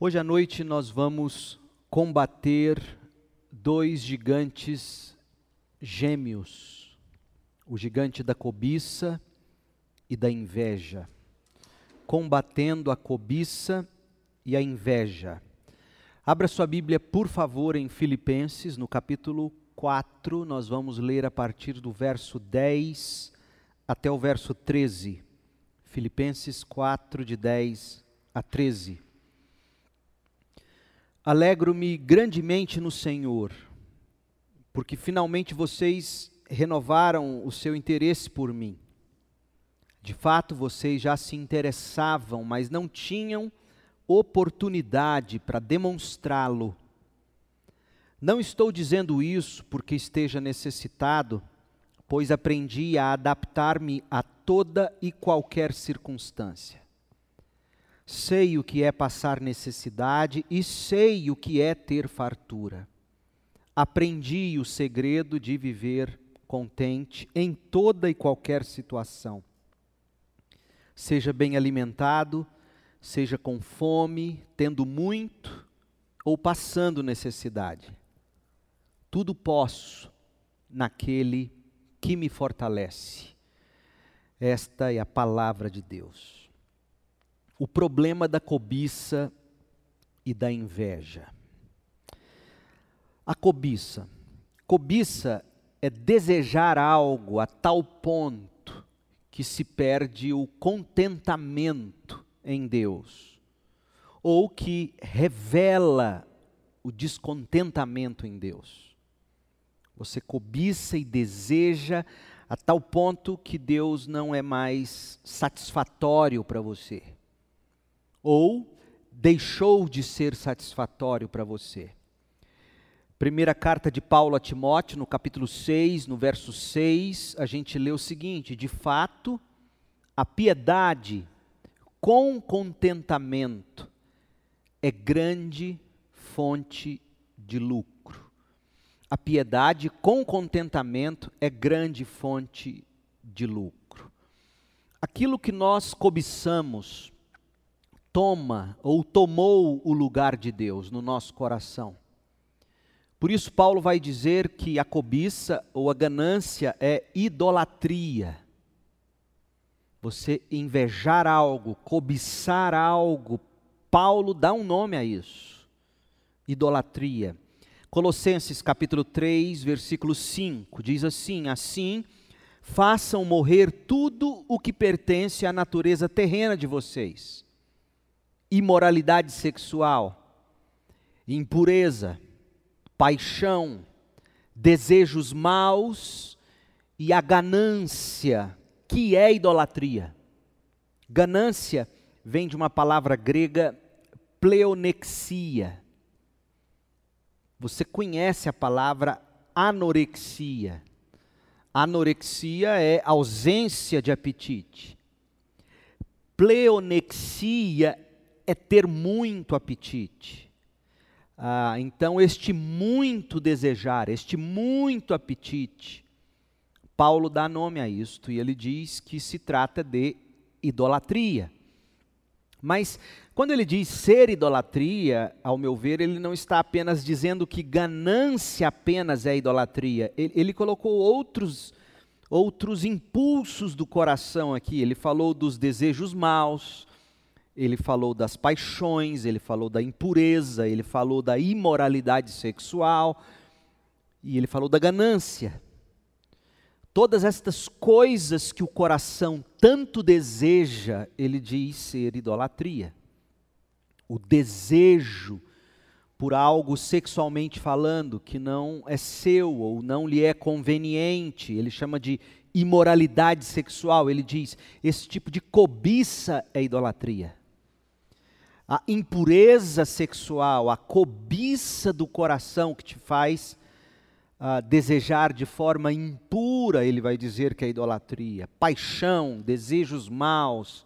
Hoje à noite nós vamos combater dois gigantes gêmeos: o gigante da cobiça e da inveja. Combatendo a cobiça e a inveja. Abra sua Bíblia, por favor, em Filipenses, no capítulo 4, nós vamos ler a partir do verso 10 até o verso 13. Filipenses 4, de 10 a 13. Alegro-me grandemente no Senhor, porque finalmente vocês renovaram o seu interesse por mim. De fato, vocês já se interessavam, mas não tinham oportunidade para demonstrá-lo. Não estou dizendo isso porque esteja necessitado, pois aprendi a adaptar-me a toda e qualquer circunstância. Sei o que é passar necessidade e sei o que é ter fartura. Aprendi o segredo de viver contente em toda e qualquer situação. Seja bem alimentado, seja com fome, tendo muito ou passando necessidade. Tudo posso naquele que me fortalece. Esta é a palavra de Deus. O problema da cobiça e da inveja. A cobiça. Cobiça é desejar algo a tal ponto que se perde o contentamento em Deus, ou que revela o descontentamento em Deus. Você cobiça e deseja a tal ponto que Deus não é mais satisfatório para você. Ou deixou de ser satisfatório para você. Primeira carta de Paulo a Timóteo, no capítulo 6, no verso 6, a gente lê o seguinte: De fato, a piedade com contentamento é grande fonte de lucro. A piedade com contentamento é grande fonte de lucro. Aquilo que nós cobiçamos toma ou tomou o lugar de Deus no nosso coração. Por isso, Paulo vai dizer que a cobiça ou a ganância é idolatria. Você invejar algo, cobiçar algo, Paulo dá um nome a isso: idolatria. Colossenses capítulo 3, versículo 5, diz assim: Assim, façam morrer tudo o que pertence à natureza terrena de vocês: imoralidade sexual, impureza, paixão, desejos maus e a ganância, que é idolatria. Ganância vem de uma palavra grega pleonexia você conhece a palavra anorexia. Anorexia é ausência de apetite. Pleonexia é ter muito apetite. Ah, então, este muito desejar, este muito apetite, Paulo dá nome a isto e ele diz que se trata de idolatria. Mas quando ele diz ser idolatria, ao meu ver, ele não está apenas dizendo que ganância apenas é idolatria. Ele, ele, colocou outros, outros impulsos do coração aqui. Ele falou dos desejos maus, ele falou das paixões, ele falou da impureza, ele falou da imoralidade sexual e ele falou da ganância. Todas estas coisas que o coração tanto deseja, ele diz ser idolatria o desejo por algo sexualmente falando que não é seu ou não lhe é conveniente, ele chama de imoralidade sexual, ele diz: esse tipo de cobiça é idolatria. A impureza sexual, a cobiça do coração que te faz uh, desejar de forma impura, ele vai dizer que é idolatria. Paixão, desejos maus,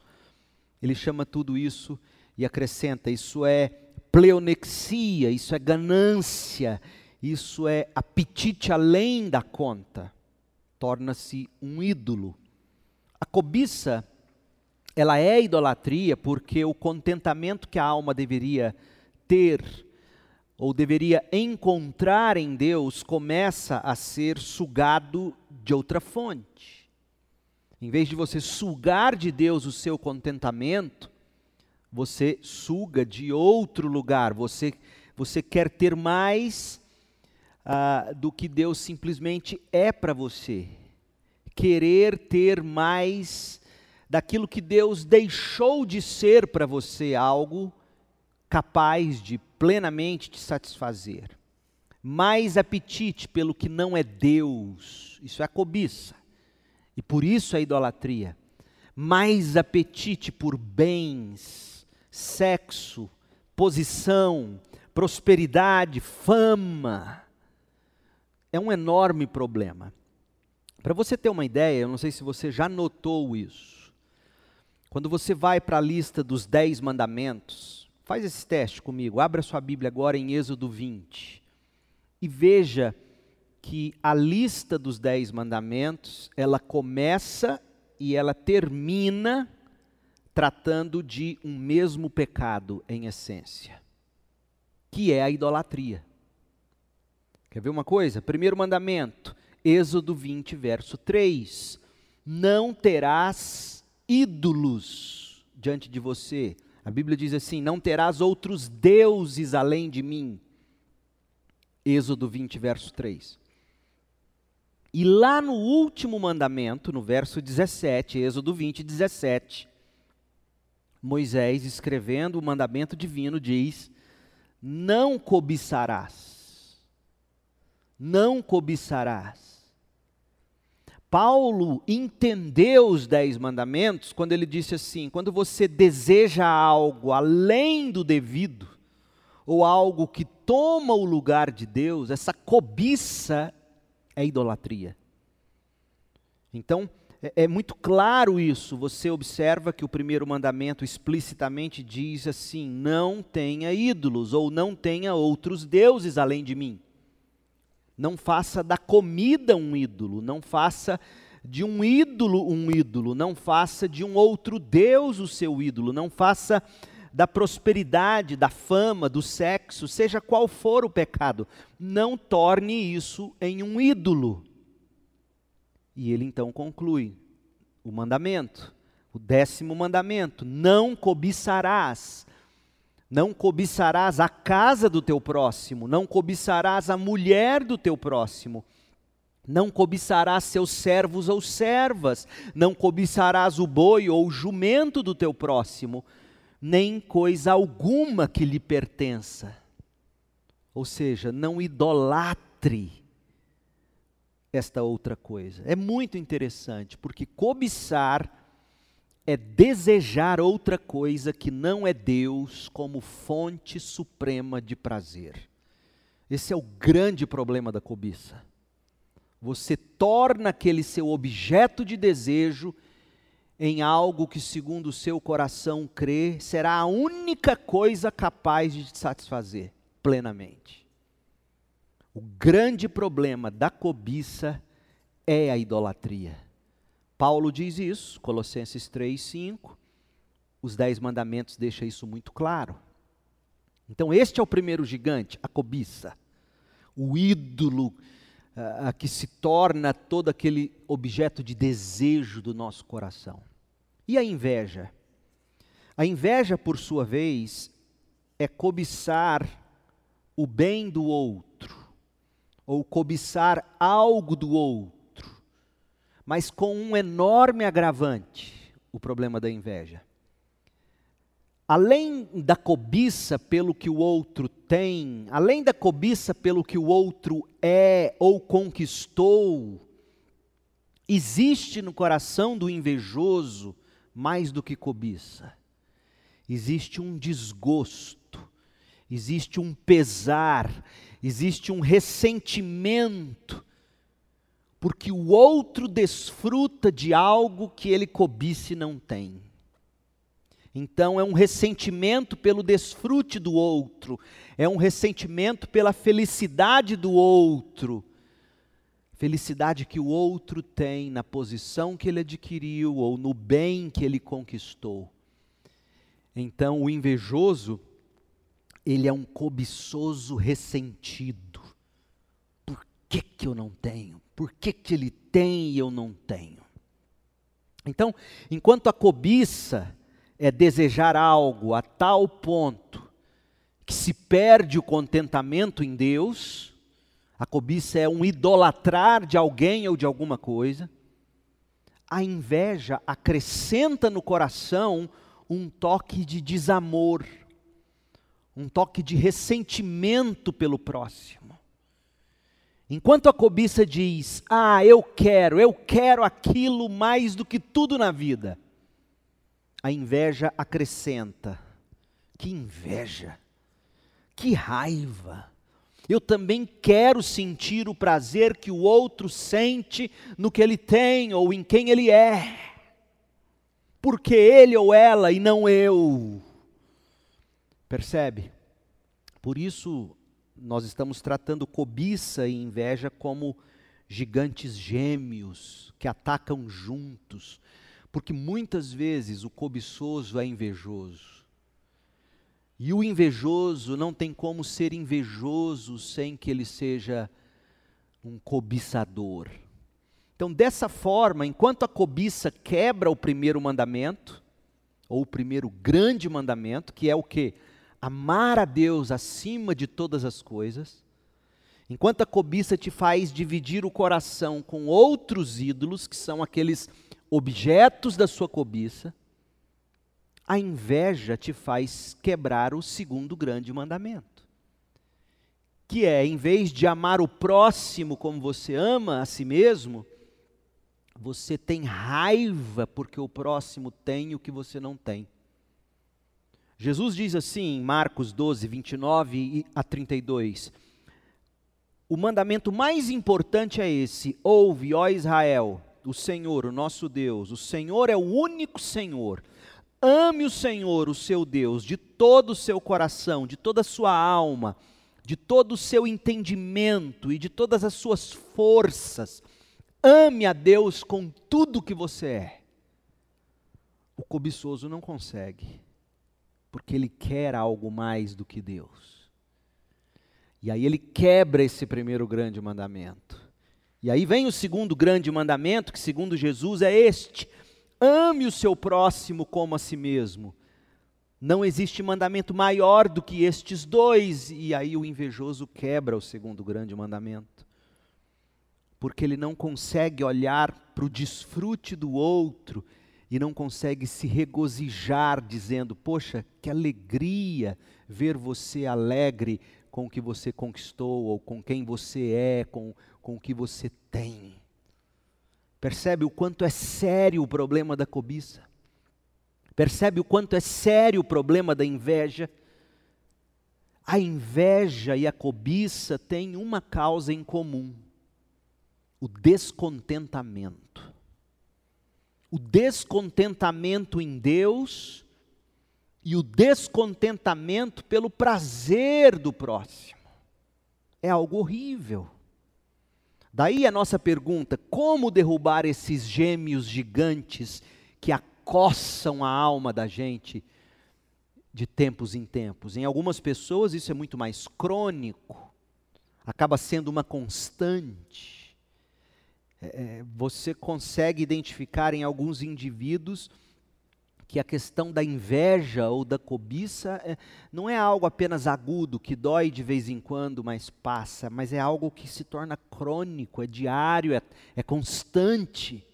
ele chama tudo isso e acrescenta: isso é pleonexia, isso é ganância, isso é apetite além da conta. Torna-se um ídolo. A cobiça, ela é idolatria porque o contentamento que a alma deveria ter ou deveria encontrar em Deus começa a ser sugado de outra fonte. Em vez de você sugar de Deus o seu contentamento, você suga de outro lugar. Você, você quer ter mais uh, do que Deus simplesmente é para você. Querer ter mais daquilo que Deus deixou de ser para você, algo capaz de plenamente te satisfazer. Mais apetite pelo que não é Deus, isso é a cobiça. E por isso a idolatria. Mais apetite por bens, sexo, posição, prosperidade, fama. É um enorme problema. Para você ter uma ideia, eu não sei se você já notou isso. Quando você vai para a lista dos dez mandamentos, Faz esse teste comigo. Abra sua Bíblia agora em Êxodo 20 e veja que a lista dos dez mandamentos ela começa e ela termina tratando de um mesmo pecado em essência, que é a idolatria. Quer ver uma coisa? Primeiro mandamento, Êxodo 20, verso 3: Não terás ídolos diante de você a Bíblia diz assim: Não terás outros deuses além de mim. Êxodo 20, verso 3. E lá no último mandamento, no verso 17, Êxodo 20, 17, Moisés, escrevendo o mandamento divino, diz: Não cobiçarás. Não cobiçarás. Paulo entendeu os dez mandamentos quando ele disse assim: quando você deseja algo além do devido, ou algo que toma o lugar de Deus, essa cobiça é idolatria. Então, é, é muito claro isso. Você observa que o primeiro mandamento explicitamente diz assim: não tenha ídolos, ou não tenha outros deuses além de mim. Não faça da comida um ídolo, não faça de um ídolo um ídolo, não faça de um outro Deus o seu ídolo, não faça da prosperidade, da fama, do sexo, seja qual for o pecado, não torne isso em um ídolo. E ele então conclui o mandamento, o décimo mandamento: não cobiçarás não cobiçarás a casa do teu próximo, não cobiçarás a mulher do teu próximo, não cobiçarás seus servos ou servas, não cobiçarás o boi ou o jumento do teu próximo, nem coisa alguma que lhe pertença. Ou seja, não idolatre esta outra coisa. É muito interessante, porque cobiçar é desejar outra coisa que não é Deus como fonte suprema de prazer. Esse é o grande problema da cobiça. Você torna aquele seu objeto de desejo em algo que, segundo o seu coração crê, será a única coisa capaz de te satisfazer plenamente. O grande problema da cobiça é a idolatria. Paulo diz isso, Colossenses 3, 5. Os Dez Mandamentos deixam isso muito claro. Então, este é o primeiro gigante, a cobiça. O ídolo uh, que se torna todo aquele objeto de desejo do nosso coração. E a inveja? A inveja, por sua vez, é cobiçar o bem do outro, ou cobiçar algo do outro mas com um enorme agravante: o problema da inveja. Além da cobiça pelo que o outro tem, além da cobiça pelo que o outro é ou conquistou, existe no coração do invejoso mais do que cobiça. Existe um desgosto, existe um pesar, existe um ressentimento porque o outro desfruta de algo que ele cobice não tem. Então é um ressentimento pelo desfrute do outro, é um ressentimento pela felicidade do outro. Felicidade que o outro tem na posição que ele adquiriu ou no bem que ele conquistou. Então o invejoso ele é um cobiçoso ressentido. Por que, que eu não tenho? Por que, que ele tem e eu não tenho? Então, enquanto a cobiça é desejar algo a tal ponto que se perde o contentamento em Deus, a cobiça é um idolatrar de alguém ou de alguma coisa, a inveja acrescenta no coração um toque de desamor, um toque de ressentimento pelo próximo. Enquanto a cobiça diz: Ah, eu quero, eu quero aquilo mais do que tudo na vida, a inveja acrescenta: Que inveja, que raiva. Eu também quero sentir o prazer que o outro sente no que ele tem ou em quem ele é. Porque ele ou ela e não eu. Percebe? Por isso, nós estamos tratando cobiça e inveja como gigantes gêmeos que atacam juntos, porque muitas vezes o cobiçoso é invejoso. E o invejoso não tem como ser invejoso sem que ele seja um cobiçador. Então, dessa forma, enquanto a cobiça quebra o primeiro mandamento, ou o primeiro grande mandamento, que é o que? Amar a Deus acima de todas as coisas, enquanto a cobiça te faz dividir o coração com outros ídolos, que são aqueles objetos da sua cobiça, a inveja te faz quebrar o segundo grande mandamento, que é, em vez de amar o próximo como você ama a si mesmo, você tem raiva porque o próximo tem o que você não tem. Jesus diz assim em Marcos 12, 29 a 32: O mandamento mais importante é esse: ouve, ó Israel, o Senhor, o nosso Deus, o Senhor é o único Senhor. Ame o Senhor, o seu Deus, de todo o seu coração, de toda a sua alma, de todo o seu entendimento e de todas as suas forças. Ame a Deus com tudo que você é. O cobiçoso não consegue porque ele quer algo mais do que Deus. E aí ele quebra esse primeiro grande mandamento. E aí vem o segundo grande mandamento, que segundo Jesus é este: ame o seu próximo como a si mesmo. Não existe mandamento maior do que estes dois. E aí o invejoso quebra o segundo grande mandamento. Porque ele não consegue olhar para o desfrute do outro e não consegue se regozijar, dizendo: Poxa, que alegria ver você alegre com o que você conquistou, ou com quem você é, com, com o que você tem. Percebe o quanto é sério o problema da cobiça? Percebe o quanto é sério o problema da inveja? A inveja e a cobiça têm uma causa em comum: o descontentamento o descontentamento em Deus e o descontentamento pelo prazer do próximo. É algo horrível. Daí a nossa pergunta: como derrubar esses gêmeos gigantes que acossam a alma da gente de tempos em tempos? Em algumas pessoas isso é muito mais crônico, acaba sendo uma constante. É, é, você consegue identificar em alguns indivíduos que a questão da inveja ou da cobiça é, não é algo apenas agudo, que dói de vez em quando, mas passa, mas é algo que se torna crônico, é diário, é, é constante.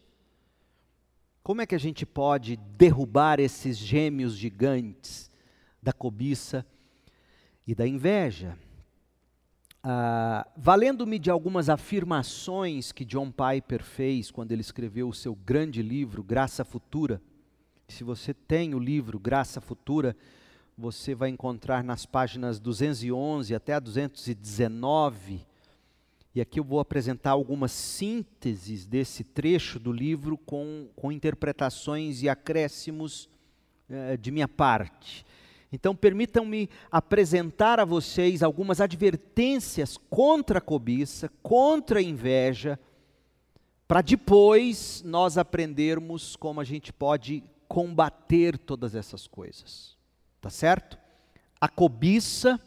Como é que a gente pode derrubar esses gêmeos gigantes da cobiça e da inveja? Ah, valendo-me de algumas afirmações que John Piper fez quando ele escreveu o seu grande livro, Graça Futura. Se você tem o livro Graça Futura, você vai encontrar nas páginas 211 até a 219. E aqui eu vou apresentar algumas sínteses desse trecho do livro com, com interpretações e acréscimos eh, de minha parte. Então, permitam-me apresentar a vocês algumas advertências contra a cobiça, contra a inveja, para depois nós aprendermos como a gente pode combater todas essas coisas. Tá certo? a cobiça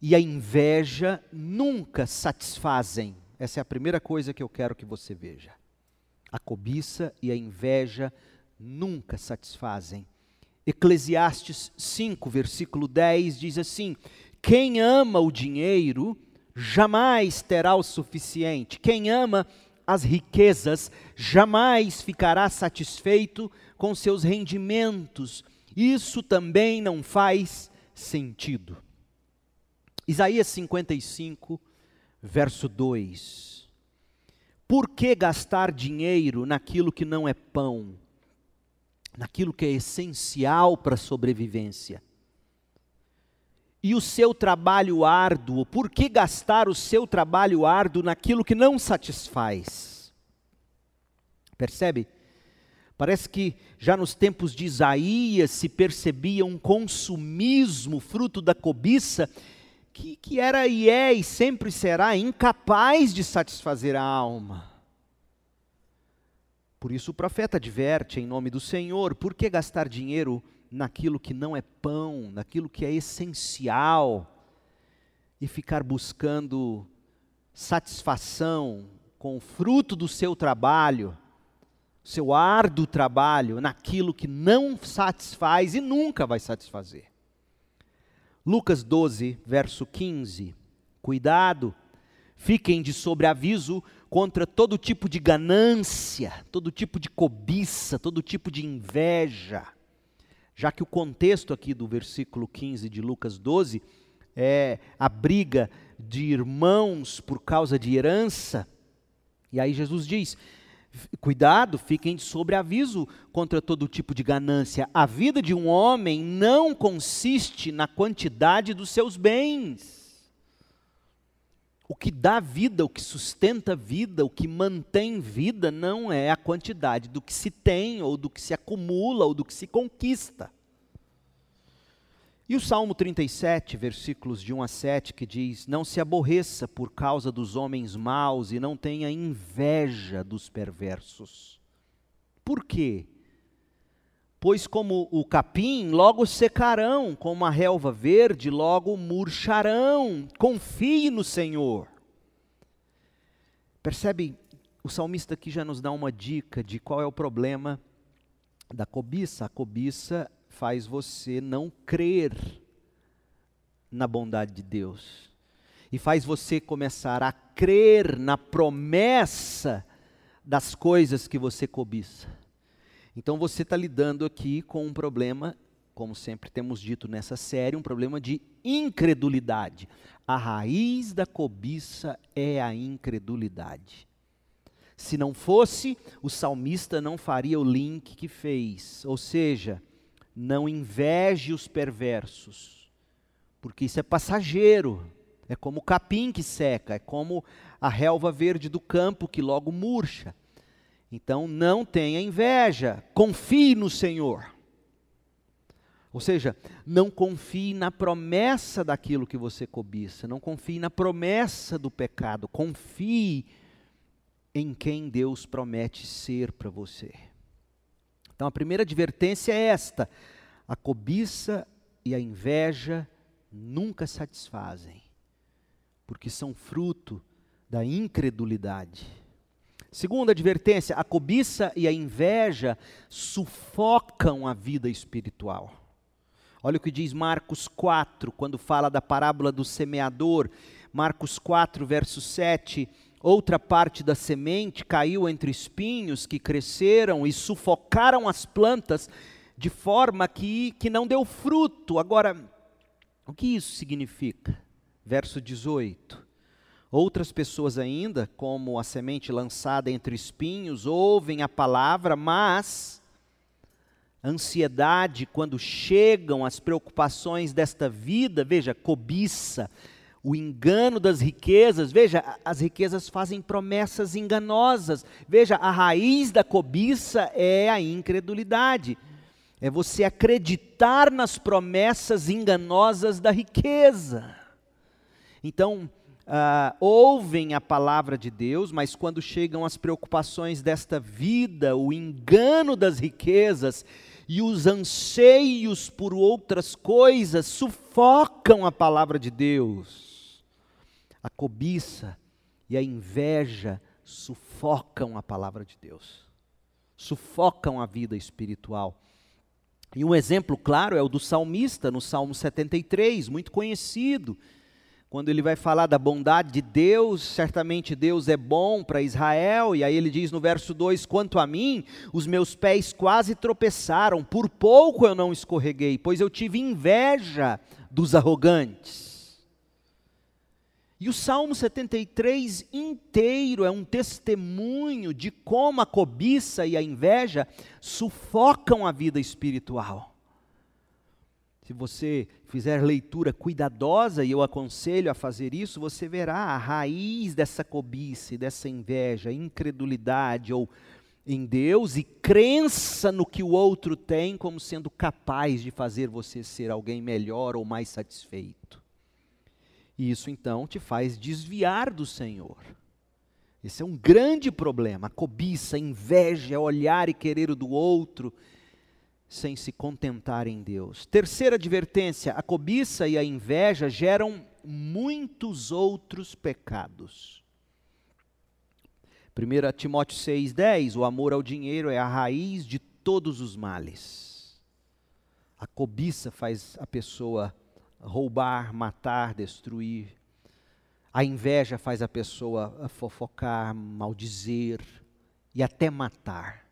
e a inveja nunca satisfazem. Essa é a primeira coisa que eu quero que você veja. A cobiça e a inveja nunca satisfazem. Eclesiastes 5, versículo 10 diz assim: Quem ama o dinheiro jamais terá o suficiente. Quem ama as riquezas jamais ficará satisfeito com seus rendimentos. Isso também não faz sentido. Isaías 55, verso 2. Por que gastar dinheiro naquilo que não é pão, naquilo que é essencial para a sobrevivência? E o seu trabalho árduo, por que gastar o seu trabalho árduo naquilo que não satisfaz? Percebe? Parece que já nos tempos de Isaías se percebia um consumismo fruto da cobiça que, que era e é e sempre será incapaz de satisfazer a alma. Por isso o profeta adverte em nome do Senhor: por que gastar dinheiro naquilo que não é pão, naquilo que é essencial, e ficar buscando satisfação com o fruto do seu trabalho? seu árduo trabalho naquilo que não satisfaz e nunca vai satisfazer. Lucas 12, verso 15. Cuidado, fiquem de sobreaviso contra todo tipo de ganância, todo tipo de cobiça, todo tipo de inveja. Já que o contexto aqui do versículo 15 de Lucas 12 é a briga de irmãos por causa de herança. E aí Jesus diz: Cuidado, fiquem sobre aviso contra todo tipo de ganância. A vida de um homem não consiste na quantidade dos seus bens. O que dá vida, o que sustenta vida, o que mantém vida, não é a quantidade do que se tem, ou do que se acumula, ou do que se conquista. E o Salmo 37, versículos de 1 a 7, que diz: Não se aborreça por causa dos homens maus e não tenha inveja dos perversos. Por quê? Pois, como o capim, logo secarão, como a relva verde, logo murcharão. Confie no Senhor. Percebe? O salmista aqui já nos dá uma dica de qual é o problema da cobiça. A cobiça faz você não crer na bondade de Deus. E faz você começar a crer na promessa das coisas que você cobiça. Então você está lidando aqui com um problema, como sempre temos dito nessa série, um problema de incredulidade. A raiz da cobiça é a incredulidade. Se não fosse, o salmista não faria o link que fez. Ou seja, não inveje os perversos, porque isso é passageiro. É como o capim que seca, é como a relva verde do campo que logo murcha. Então não tenha inveja, confie no Senhor. Ou seja, não confie na promessa daquilo que você cobiça, não confie na promessa do pecado, confie em quem Deus promete ser para você. Então a primeira advertência é esta: a cobiça e a inveja nunca satisfazem, porque são fruto da incredulidade. Segunda advertência: a cobiça e a inveja sufocam a vida espiritual. Olha o que diz Marcos 4, quando fala da parábola do semeador. Marcos 4, verso 7 Outra parte da semente caiu entre espinhos que cresceram e sufocaram as plantas, de forma que, que não deu fruto. Agora, o que isso significa? Verso 18. Outras pessoas ainda, como a semente lançada entre espinhos, ouvem a palavra, mas ansiedade, quando chegam as preocupações desta vida, veja, cobiça, o engano das riquezas. Veja, as riquezas fazem promessas enganosas. Veja, a raiz da cobiça é a incredulidade. É você acreditar nas promessas enganosas da riqueza. Então, uh, ouvem a palavra de Deus, mas quando chegam as preocupações desta vida, o engano das riquezas, e os anseios por outras coisas sufocam a palavra de Deus. A cobiça e a inveja sufocam a palavra de Deus, sufocam a vida espiritual. E um exemplo claro é o do salmista, no Salmo 73, muito conhecido quando ele vai falar da bondade de Deus, certamente Deus é bom para Israel, e aí ele diz no verso 2: Quanto a mim, os meus pés quase tropeçaram, por pouco eu não escorreguei, pois eu tive inveja dos arrogantes. E o Salmo 73 inteiro é um testemunho de como a cobiça e a inveja sufocam a vida espiritual. Se você fizer leitura cuidadosa, e eu aconselho a fazer isso, você verá a raiz dessa cobiça, dessa inveja, incredulidade ou em Deus e crença no que o outro tem como sendo capaz de fazer você ser alguém melhor ou mais satisfeito. E isso então te faz desviar do Senhor. Esse é um grande problema. A cobiça, a inveja, olhar e querer o do outro sem se contentar em Deus. Terceira advertência: a cobiça e a inveja geram muitos outros pecados. 1 Timóteo 6,10: o amor ao dinheiro é a raiz de todos os males. A cobiça faz a pessoa roubar, matar, destruir. A inveja faz a pessoa fofocar, maldizer e até matar.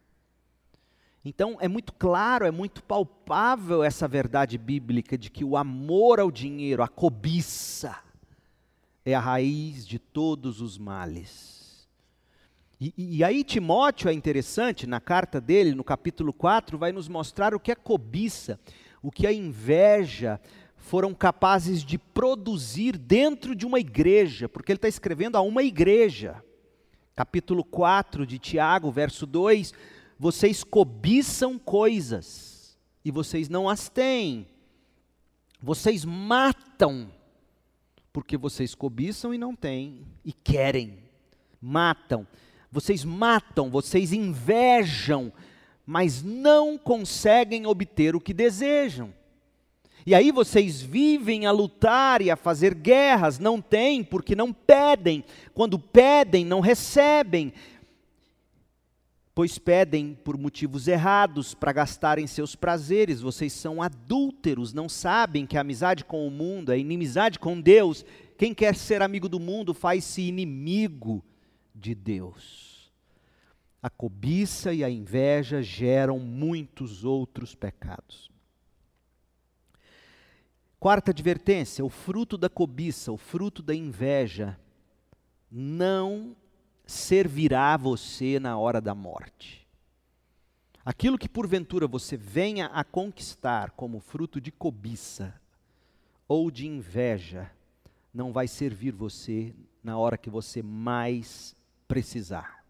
Então é muito claro, é muito palpável essa verdade bíblica de que o amor ao dinheiro, a cobiça, é a raiz de todos os males. E, e, aí Timóteo é interessante, na carta dele, no capítulo 4, vai nos mostrar o que a cobiça, o que a inveja foram capazes de produzir dentro de uma igreja, porque ele está escrevendo a uma igreja. Capítulo 4 de Tiago, verso 2 vocês cobiçam coisas e vocês não as têm. Vocês matam porque vocês cobiçam e não têm e querem. Matam. Vocês matam, vocês invejam, mas não conseguem obter o que desejam. E aí vocês vivem a lutar e a fazer guerras, não têm porque não pedem. Quando pedem, não recebem pois pedem por motivos errados para gastarem seus prazeres. Vocês são adúlteros, não sabem que a amizade com o mundo é inimizade com Deus. Quem quer ser amigo do mundo faz-se inimigo de Deus. A cobiça e a inveja geram muitos outros pecados. Quarta advertência: o fruto da cobiça, o fruto da inveja, não servirá a você na hora da morte. Aquilo que porventura você venha a conquistar como fruto de cobiça ou de inveja, não vai servir você na hora que você mais precisar.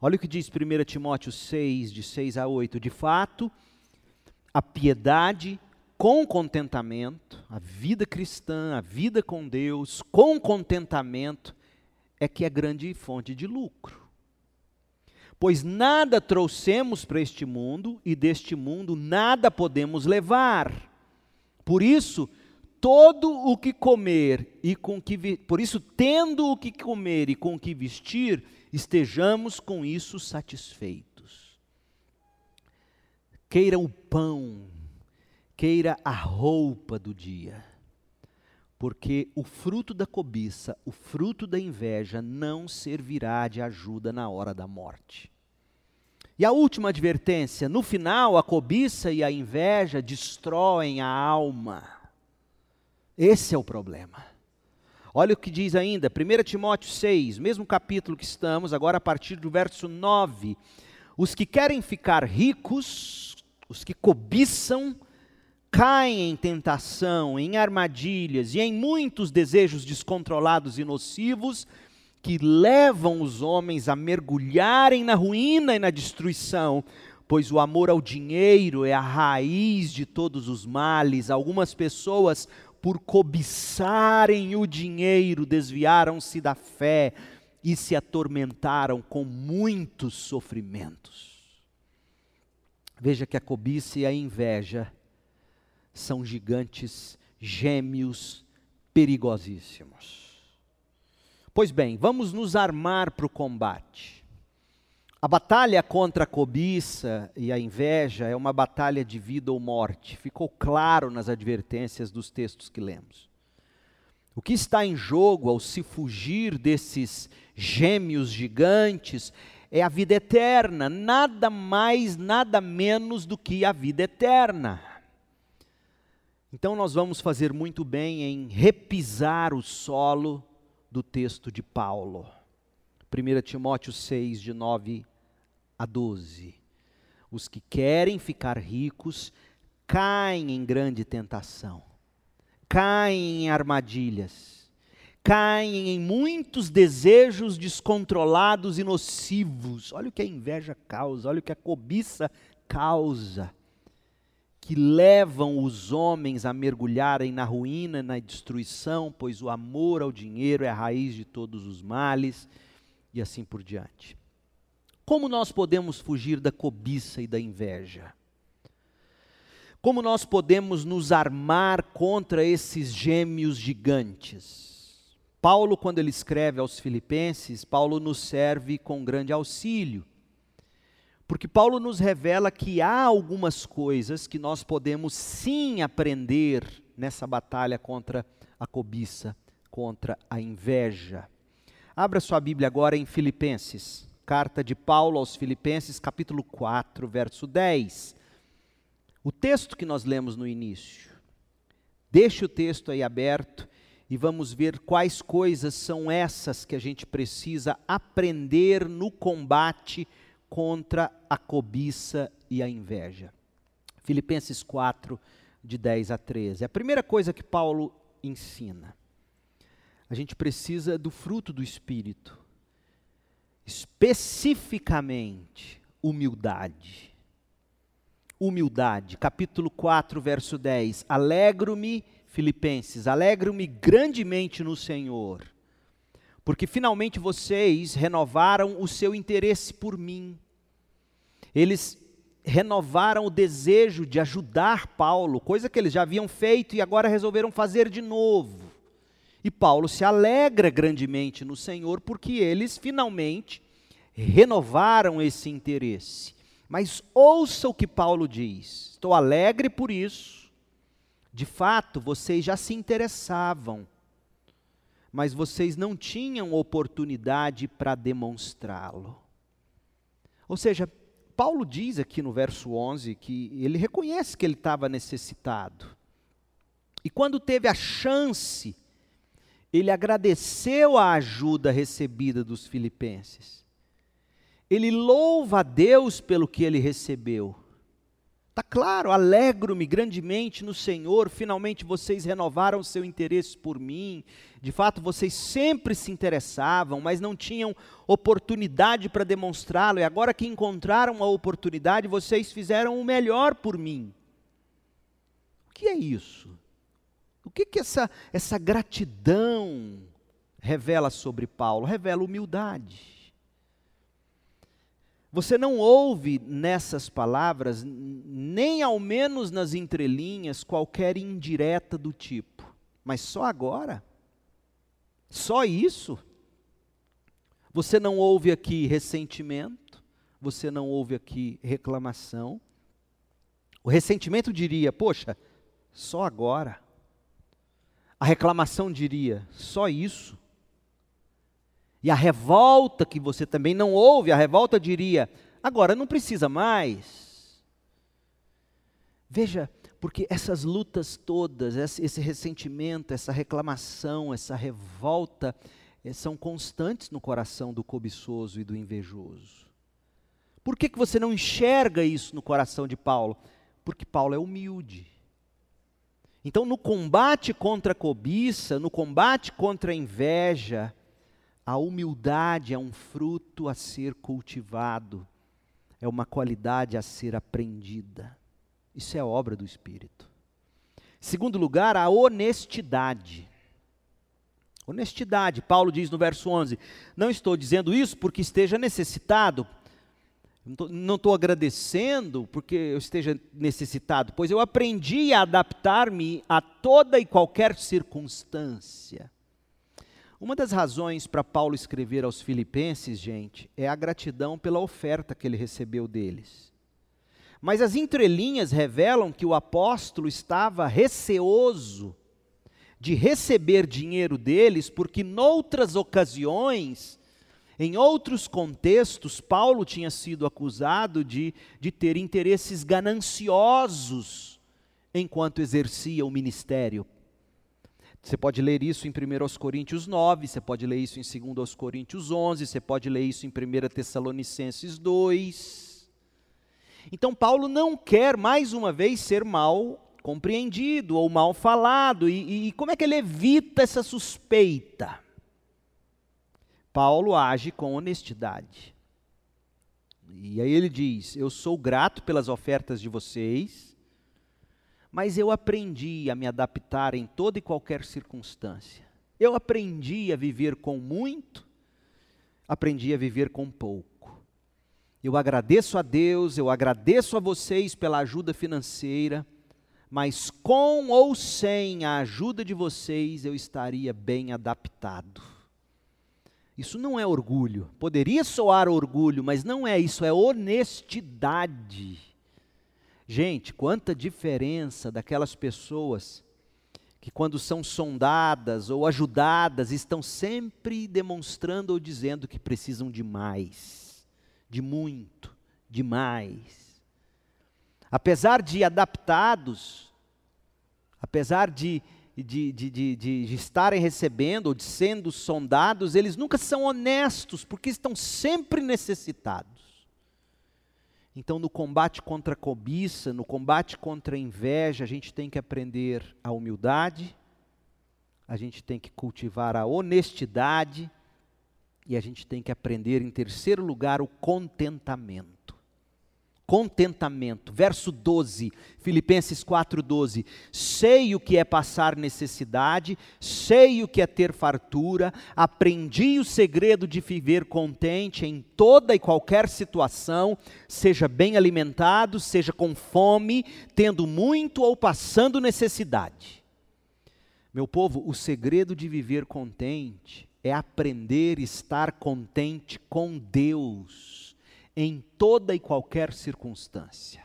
Olha o que diz 1 Timóteo 6, de 6 a 8. De fato, a piedade com contentamento, a vida cristã, a vida com Deus, com contentamento, é que é grande fonte de lucro. Pois nada trouxemos para este mundo e deste mundo nada podemos levar. Por isso, todo o que comer e com que por isso tendo o que comer e com o que vestir, estejamos com isso satisfeitos. Queira o pão, queira a roupa do dia porque o fruto da cobiça, o fruto da inveja não servirá de ajuda na hora da morte. E a última advertência: no final, a cobiça e a inveja destroem a alma. Esse é o problema. Olha o que diz ainda, 1 Timóteo 6, mesmo capítulo que estamos, agora a partir do verso 9. Os que querem ficar ricos, os que cobiçam, caem em tentação, em armadilhas e em muitos desejos descontrolados e nocivos que levam os homens a mergulharem na ruína e na destruição, pois o amor ao dinheiro é a raiz de todos os males. Algumas pessoas, por cobiçarem o dinheiro, desviaram-se da fé e se atormentaram com muitos sofrimentos. Veja que a cobiça e a inveja são gigantes gêmeos perigosíssimos. Pois bem, vamos nos armar para o combate. A batalha contra a cobiça e a inveja é uma batalha de vida ou morte, ficou claro nas advertências dos textos que lemos. O que está em jogo ao se fugir desses gêmeos gigantes é a vida eterna, nada mais, nada menos do que a vida eterna. Então nós vamos fazer muito bem em repisar o solo do texto de Paulo. 1 Timóteo 6, de 9 a 12. Os que querem ficar ricos caem em grande tentação, caem em armadilhas, caem em muitos desejos descontrolados e nocivos. Olha o que a inveja causa, olha o que a cobiça causa que levam os homens a mergulharem na ruína na destruição, pois o amor ao dinheiro é a raiz de todos os males, e assim por diante. Como nós podemos fugir da cobiça e da inveja? Como nós podemos nos armar contra esses gêmeos gigantes? Paulo, quando ele escreve aos Filipenses, Paulo nos serve com grande auxílio. Porque Paulo nos revela que há algumas coisas que nós podemos sim aprender nessa batalha contra a cobiça, contra a inveja. Abra sua Bíblia agora em Filipenses, carta de Paulo aos Filipenses, capítulo 4, verso 10. O texto que nós lemos no início. Deixe o texto aí aberto e vamos ver quais coisas são essas que a gente precisa aprender no combate contra a cobiça e a inveja. Filipenses 4, de 10 a 13. A primeira coisa que Paulo ensina. A gente precisa do fruto do Espírito, especificamente humildade. Humildade, capítulo 4, verso 10. Alegro-me, Filipenses, alegro-me grandemente no Senhor, porque finalmente vocês renovaram o seu interesse por mim. Eles renovaram o desejo de ajudar Paulo, coisa que eles já haviam feito e agora resolveram fazer de novo. E Paulo se alegra grandemente no Senhor porque eles finalmente renovaram esse interesse. Mas ouça o que Paulo diz: estou alegre por isso. De fato, vocês já se interessavam, mas vocês não tinham oportunidade para demonstrá-lo. Ou seja, Paulo diz aqui no verso 11 que ele reconhece que ele estava necessitado. E quando teve a chance, ele agradeceu a ajuda recebida dos filipenses. Ele louva a Deus pelo que ele recebeu. Está claro, alegro-me grandemente no Senhor, finalmente vocês renovaram seu interesse por mim. De fato, vocês sempre se interessavam, mas não tinham oportunidade para demonstrá-lo, e agora que encontraram a oportunidade, vocês fizeram o melhor por mim. O que é isso? O que, que essa, essa gratidão revela sobre Paulo? Revela humildade. Você não ouve nessas palavras, nem ao menos nas entrelinhas, qualquer indireta do tipo. Mas só agora? Só isso? Você não ouve aqui ressentimento, você não ouve aqui reclamação. O ressentimento diria: Poxa, só agora. A reclamação diria: Só isso. E a revolta que você também não ouve, a revolta diria: agora não precisa mais. Veja, porque essas lutas todas, esse ressentimento, essa reclamação, essa revolta, eh, são constantes no coração do cobiçoso e do invejoso. Por que, que você não enxerga isso no coração de Paulo? Porque Paulo é humilde. Então, no combate contra a cobiça, no combate contra a inveja, a humildade é um fruto a ser cultivado, é uma qualidade a ser aprendida. Isso é obra do Espírito. Segundo lugar, a honestidade. Honestidade, Paulo diz no verso 11: Não estou dizendo isso porque esteja necessitado, Não estou agradecendo porque eu esteja necessitado, pois eu aprendi a adaptar-me a toda e qualquer circunstância. Uma das razões para Paulo escrever aos Filipenses, gente, é a gratidão pela oferta que ele recebeu deles. Mas as entrelinhas revelam que o apóstolo estava receoso de receber dinheiro deles, porque noutras ocasiões em outros contextos, Paulo tinha sido acusado de, de ter interesses gananciosos enquanto exercia o ministério. Você pode ler isso em 1 Coríntios 9, você pode ler isso em 2 Coríntios 11, você pode ler isso em 1 Tessalonicenses 2. Então, Paulo não quer, mais uma vez, ser mal compreendido ou mal falado. E, e como é que ele evita essa suspeita? Paulo age com honestidade. E aí ele diz: Eu sou grato pelas ofertas de vocês, mas eu aprendi a me adaptar em toda e qualquer circunstância. Eu aprendi a viver com muito, aprendi a viver com pouco. Eu agradeço a Deus, eu agradeço a vocês pela ajuda financeira, mas com ou sem a ajuda de vocês eu estaria bem adaptado. Isso não é orgulho. Poderia soar orgulho, mas não é isso, é honestidade. Gente, quanta diferença daquelas pessoas que, quando são sondadas ou ajudadas, estão sempre demonstrando ou dizendo que precisam de mais, de muito, de mais. Apesar de adaptados, apesar de de, de, de, de, estarem recebendo ou de sendo sondados, eles nunca são honestos, porque estão sempre necessitados. Então, no combate contra a cobiça, no combate contra a inveja, a gente tem que aprender a humildade, a gente tem que cultivar a honestidade e a gente tem que aprender, em terceiro lugar, o contentamento contentamento. Verso 12, Filipenses 4:12. Sei o que é passar necessidade, sei o que é ter fartura, aprendi o segredo de viver contente em toda e qualquer situação, seja bem alimentado, seja com fome, tendo muito ou passando necessidade. Meu povo, o segredo de viver contente é aprender a estar contente com Deus em toda e qualquer circunstância.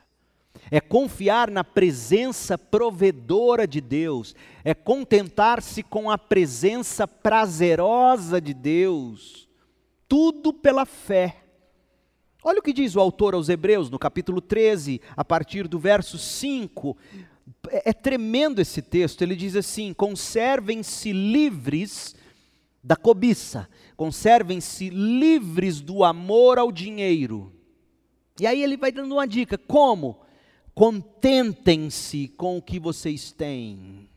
É confiar na presença provedora de Deus, é contentar-se com a presença prazerosa de Deus, tudo pela fé. Olha o que diz o autor aos Hebreus, no capítulo 13, a partir do verso 5. É, é tremendo esse texto, ele diz assim: conservem-se livres da cobiça, conservem-se livres do amor ao dinheiro. E aí ele vai dando uma dica: como? Contentem-se com o que vocês têm.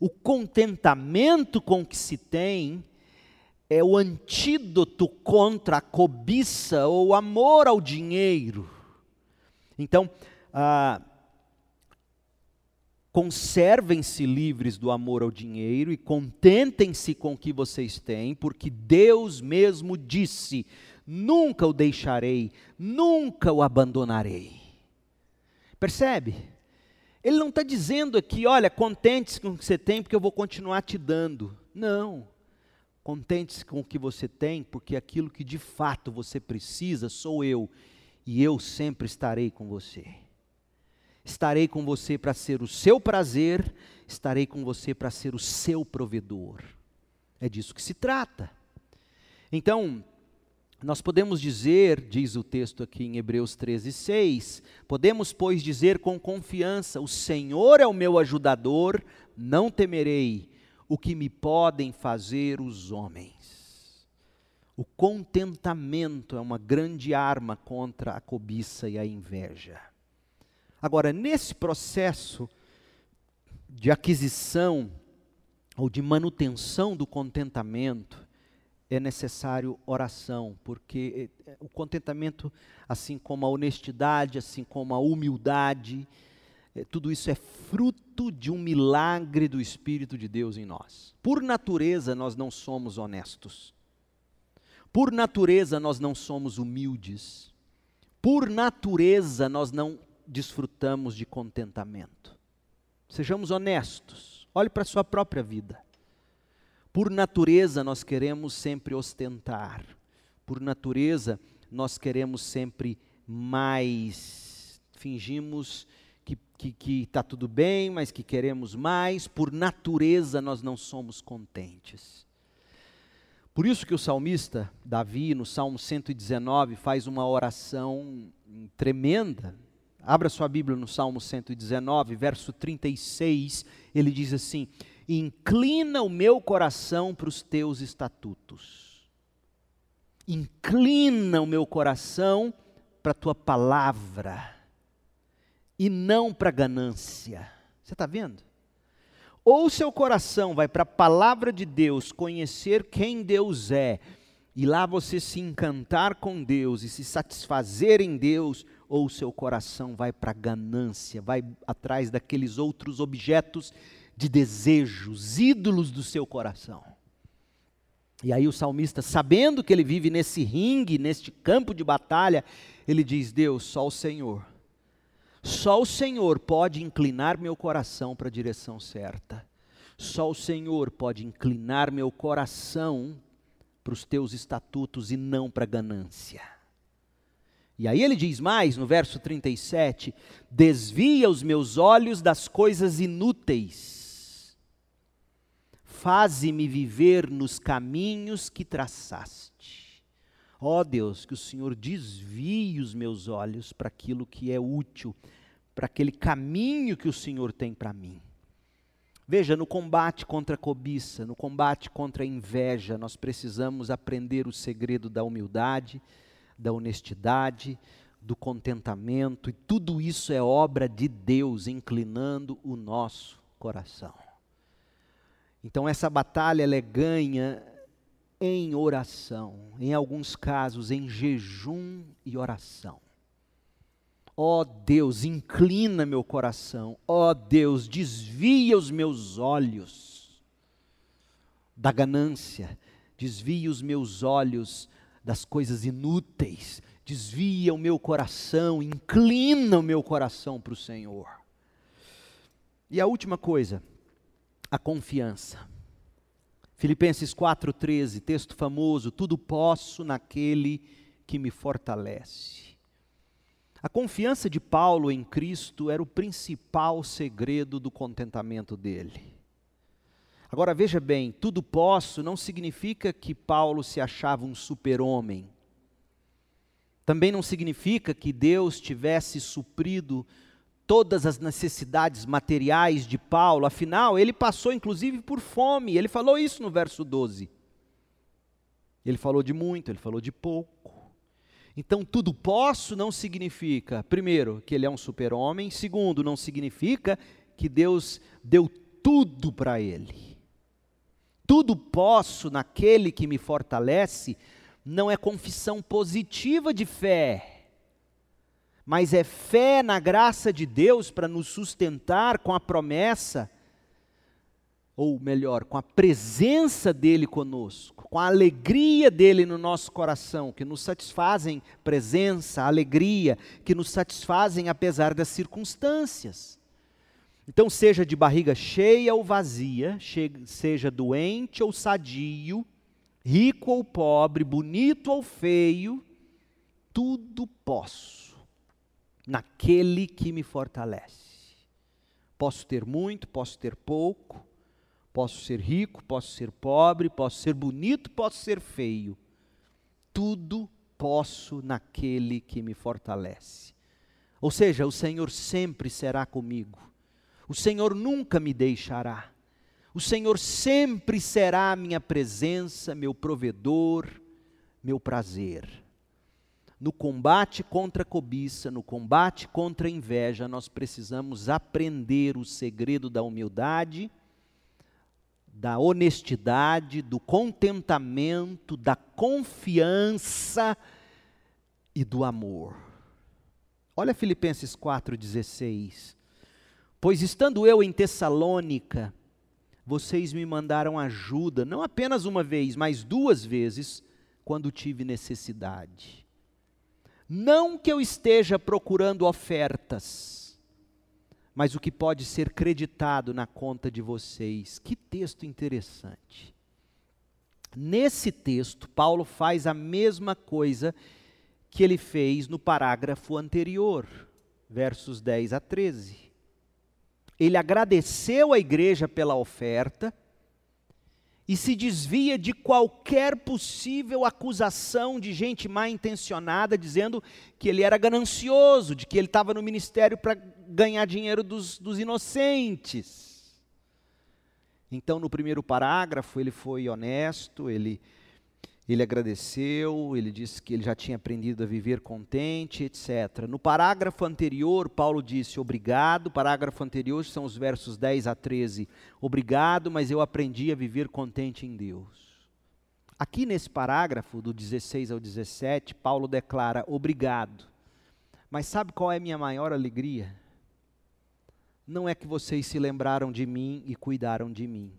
O contentamento com o que se tem é o antídoto contra a cobiça ou o amor ao dinheiro. Então, ah, Conservem-se livres do amor ao dinheiro e contentem-se com o que vocês têm, porque Deus mesmo disse: nunca o deixarei, nunca o abandonarei. Percebe? Ele não está dizendo aqui, olha, contente-se com o que você tem, porque eu vou continuar te dando. Não. Contente-se com o que você tem, porque aquilo que de fato você precisa sou eu, e eu sempre estarei com você. Estarei com você para ser o seu prazer, estarei com você para ser o seu provedor. É disso que se trata. Então, nós podemos dizer, diz o texto aqui em Hebreus 13, 6, podemos, pois, dizer com confiança: O Senhor é o meu ajudador, não temerei o que me podem fazer os homens. O contentamento é uma grande arma contra a cobiça e a inveja. Agora, nesse processo de aquisição ou de manutenção do contentamento, é necessário oração, porque eh, eh, o contentamento, assim como a honestidade, assim como a humildade, eh, tudo isso é fruto de um milagre do Espírito de Deus em nós. Por natureza, nós não somos honestos. Por natureza, nós não somos humildes. Por natureza, nós não desfrutamos de contentamento. Sejamos honestos. Olhe para a sua própria vida. Por natureza, nós queremos sempre ostentar. Por natureza, nós queremos sempre mais. Fingimos que está tudo bem, mas que queremos mais. Por natureza, nós não somos contentes. Por isso que o salmista Davi, no Salmo 119, faz uma oração tremenda. Abra sua Bíblia no Salmo 119, verso 36, ele diz assim: Inclina o meu coração para os teus estatutos. Inclina o meu coração para a tua palavra e não para ganância. Você está vendo? Ou seu coração vai para a palavra de Deus, conhecer quem Deus é, e lá você se encantar com Deus e se satisfazer em Deus, ou seu coração vai para a ganância, vai atrás daqueles outros objetos de desejos, ídolos do seu coração. E aí o salmista, sabendo que ele vive nesse ringue, neste campo de batalha, ele diz: Deus, só o Senhor só o Senhor pode inclinar meu coração para a direção certa. Só o Senhor pode inclinar meu coração para os teus estatutos e não para a ganância. E aí ele diz mais no verso 37: Desvia os meus olhos das coisas inúteis, faze-me viver nos caminhos que traçaste. Ó oh Deus, que o Senhor desvie os meus olhos para aquilo que é útil para aquele caminho que o Senhor tem para mim. Veja, no combate contra a cobiça, no combate contra a inveja, nós precisamos aprender o segredo da humildade, da honestidade, do contentamento, e tudo isso é obra de Deus inclinando o nosso coração. Então, essa batalha ela é ganha em oração, em alguns casos em jejum e oração. Ó oh Deus, inclina meu coração. Ó oh Deus, desvia os meus olhos da ganância. Desvia os meus olhos das coisas inúteis. Desvia o meu coração, inclina o meu coração para o Senhor. E a última coisa, a confiança. Filipenses 4,13, texto famoso: Tudo posso naquele que me fortalece. A confiança de Paulo em Cristo era o principal segredo do contentamento dele. Agora veja bem, tudo posso não significa que Paulo se achava um super-homem. Também não significa que Deus tivesse suprido todas as necessidades materiais de Paulo, afinal, ele passou inclusive por fome, ele falou isso no verso 12. Ele falou de muito, ele falou de pouco. Então, tudo posso não significa, primeiro, que ele é um super-homem, segundo, não significa que Deus deu tudo para ele. Tudo posso naquele que me fortalece não é confissão positiva de fé, mas é fé na graça de Deus para nos sustentar com a promessa ou melhor, com a presença dele conosco, com a alegria dele no nosso coração, que nos satisfazem presença, alegria, que nos satisfazem apesar das circunstâncias. Então, seja de barriga cheia ou vazia, seja doente ou sadio, rico ou pobre, bonito ou feio, tudo posso naquele que me fortalece. Posso ter muito, posso ter pouco, Posso ser rico, posso ser pobre, posso ser bonito, posso ser feio. Tudo posso naquele que me fortalece. Ou seja, o Senhor sempre será comigo. O Senhor nunca me deixará. O Senhor sempre será a minha presença, meu provedor, meu prazer. No combate contra a cobiça, no combate contra a inveja, nós precisamos aprender o segredo da humildade da honestidade, do contentamento, da confiança e do amor. Olha Filipenses 4,16. Pois estando eu em Tessalônica, vocês me mandaram ajuda, não apenas uma vez, mas duas vezes, quando tive necessidade. Não que eu esteja procurando ofertas, mas o que pode ser creditado na conta de vocês. Que texto interessante. Nesse texto, Paulo faz a mesma coisa que ele fez no parágrafo anterior, versos 10 a 13. Ele agradeceu à igreja pela oferta e se desvia de qualquer possível acusação de gente mal intencionada, dizendo que ele era ganancioso, de que ele estava no ministério para ganhar dinheiro dos, dos inocentes. Então, no primeiro parágrafo, ele foi honesto, ele ele agradeceu, ele disse que ele já tinha aprendido a viver contente, etc. No parágrafo anterior, Paulo disse obrigado. Parágrafo anterior são os versos 10 a 13. Obrigado, mas eu aprendi a viver contente em Deus. Aqui nesse parágrafo, do 16 ao 17, Paulo declara obrigado. Mas sabe qual é a minha maior alegria? Não é que vocês se lembraram de mim e cuidaram de mim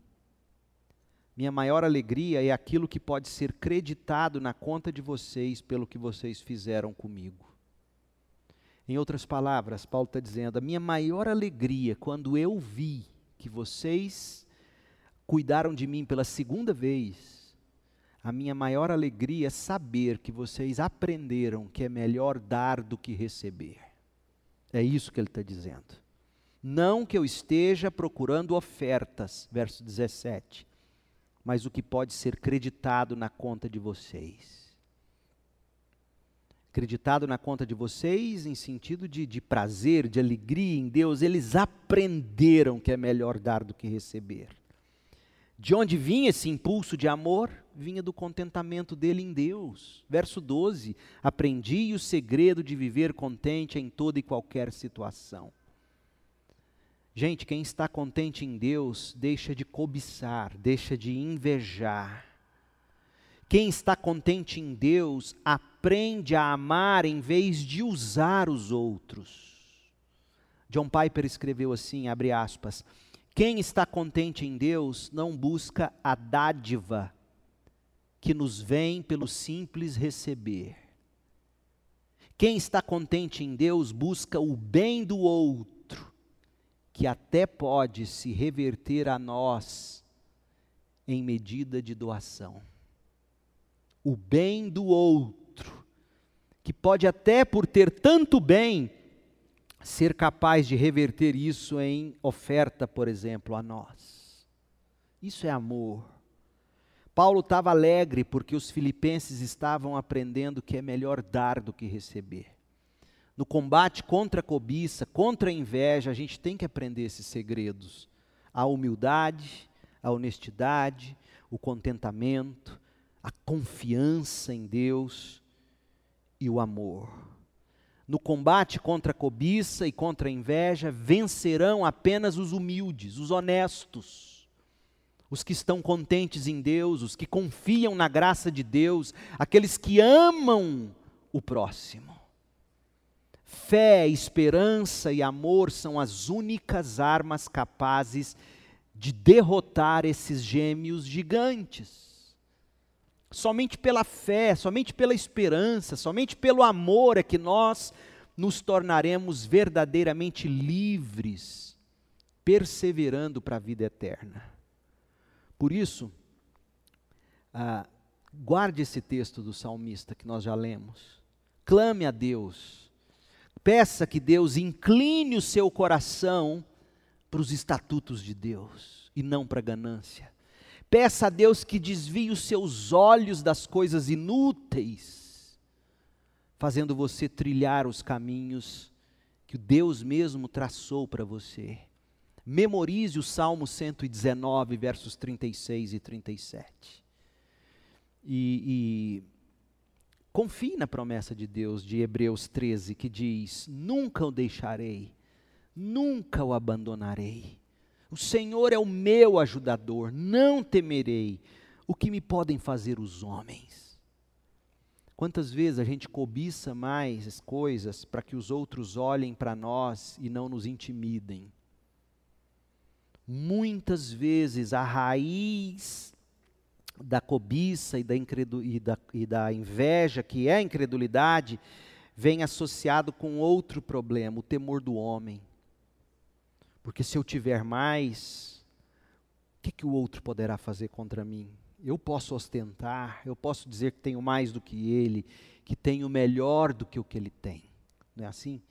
minha maior alegria é aquilo que pode ser creditado na conta de vocês pelo que vocês fizeram comigo. Em outras palavras, Paulo está dizendo: a minha maior alegria quando eu vi que vocês cuidaram de mim pela segunda vez, a minha maior alegria é saber que vocês aprenderam que é melhor dar do que receber. É isso que ele está dizendo. Não que eu esteja procurando ofertas, verso 17 mas o que pode ser creditado na conta de vocês. Creditado na conta de vocês em sentido de, de prazer, de alegria em Deus, eles aprenderam que é melhor dar do que receber. De onde vinha esse impulso de amor? Vinha do contentamento dele em Deus. Verso 12: Aprendi o segredo de viver contente em toda e qualquer situação. Gente, quem está contente em Deus, deixa de cobiçar, deixa de invejar. Quem está contente em Deus, aprende a amar em vez de usar os outros. John Piper escreveu assim, abre aspas: Quem está contente em Deus não busca a dádiva que nos vem pelo simples receber. Quem está contente em Deus busca o bem do outro que até pode se reverter a nós em medida de doação. O bem do outro, que pode até por ter tanto bem, ser capaz de reverter isso em oferta, por exemplo, a nós. Isso é amor. Paulo estava alegre porque os filipenses estavam aprendendo que é melhor dar do que receber no combate contra a cobiça, contra a inveja, a gente tem que aprender esses segredos. A humildade, a honestidade, o contentamento, a confiança em Deus e o amor. No combate contra a cobiça e contra a inveja, vencerão apenas os humildes, os honestos, os que estão contentes em Deus, os que confiam na graça de Deus, aqueles que amam o próximo. Fé, esperança e amor são as únicas armas capazes de derrotar esses gêmeos gigantes. Somente pela fé, somente pela esperança, somente pelo amor é que nós nos tornaremos verdadeiramente livres, perseverando para a vida eterna. Por isso, ah, guarde esse texto do salmista que nós já lemos. Clame a Deus Peça que Deus incline o seu coração para os estatutos de Deus e não para a ganância. Peça a Deus que desvie os seus olhos das coisas inúteis, fazendo você trilhar os caminhos que Deus mesmo traçou para você. Memorize o Salmo 119, versos 36 e 37. E, e Confie na promessa de Deus de Hebreus 13, que diz: Nunca o deixarei, nunca o abandonarei. O Senhor é o meu ajudador, não temerei o que me podem fazer os homens. Quantas vezes a gente cobiça mais as coisas para que os outros olhem para nós e não nos intimidem? Muitas vezes a raiz da cobiça e da, e, da, e da inveja, que é a incredulidade, vem associado com outro problema, o temor do homem. Porque se eu tiver mais, o que, que o outro poderá fazer contra mim? Eu posso ostentar, eu posso dizer que tenho mais do que ele, que tenho melhor do que o que ele tem. Não é assim?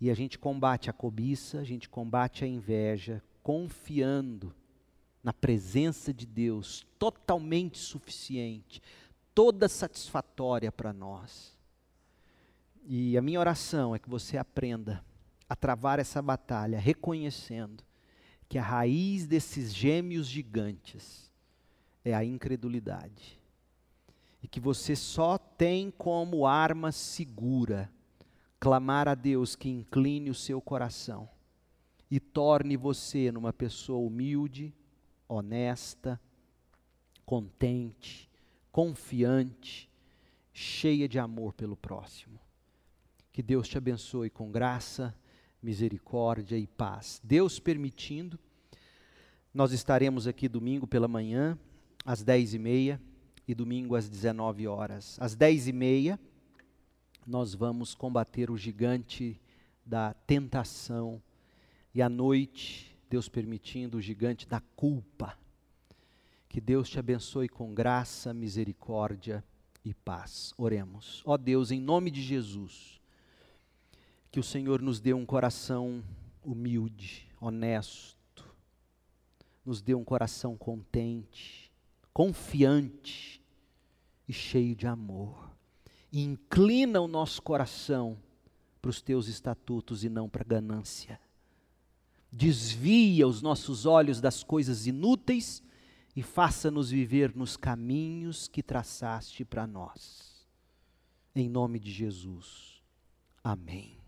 E a gente combate a cobiça, a gente combate a inveja, confiando na presença de Deus, totalmente suficiente, toda satisfatória para nós. E a minha oração é que você aprenda a travar essa batalha, reconhecendo que a raiz desses gêmeos gigantes é a incredulidade. E que você só tem como arma segura clamar a Deus que incline o seu coração e torne você numa pessoa humilde, honesta, contente, confiante, cheia de amor pelo próximo. Que Deus te abençoe com graça, misericórdia e paz. Deus permitindo, nós estaremos aqui domingo pela manhã, às dez e meia, e domingo às dezenove horas. Às dez e meia, nós vamos combater o gigante da tentação e à noite, Deus permitindo, o gigante da culpa. Que Deus te abençoe com graça, misericórdia e paz. Oremos. Ó Deus, em nome de Jesus, que o Senhor nos dê um coração humilde, honesto, nos dê um coração contente, confiante e cheio de amor e inclina o nosso coração para os teus estatutos e não para a ganância. Desvia os nossos olhos das coisas inúteis e faça-nos viver nos caminhos que traçaste para nós. Em nome de Jesus. Amém.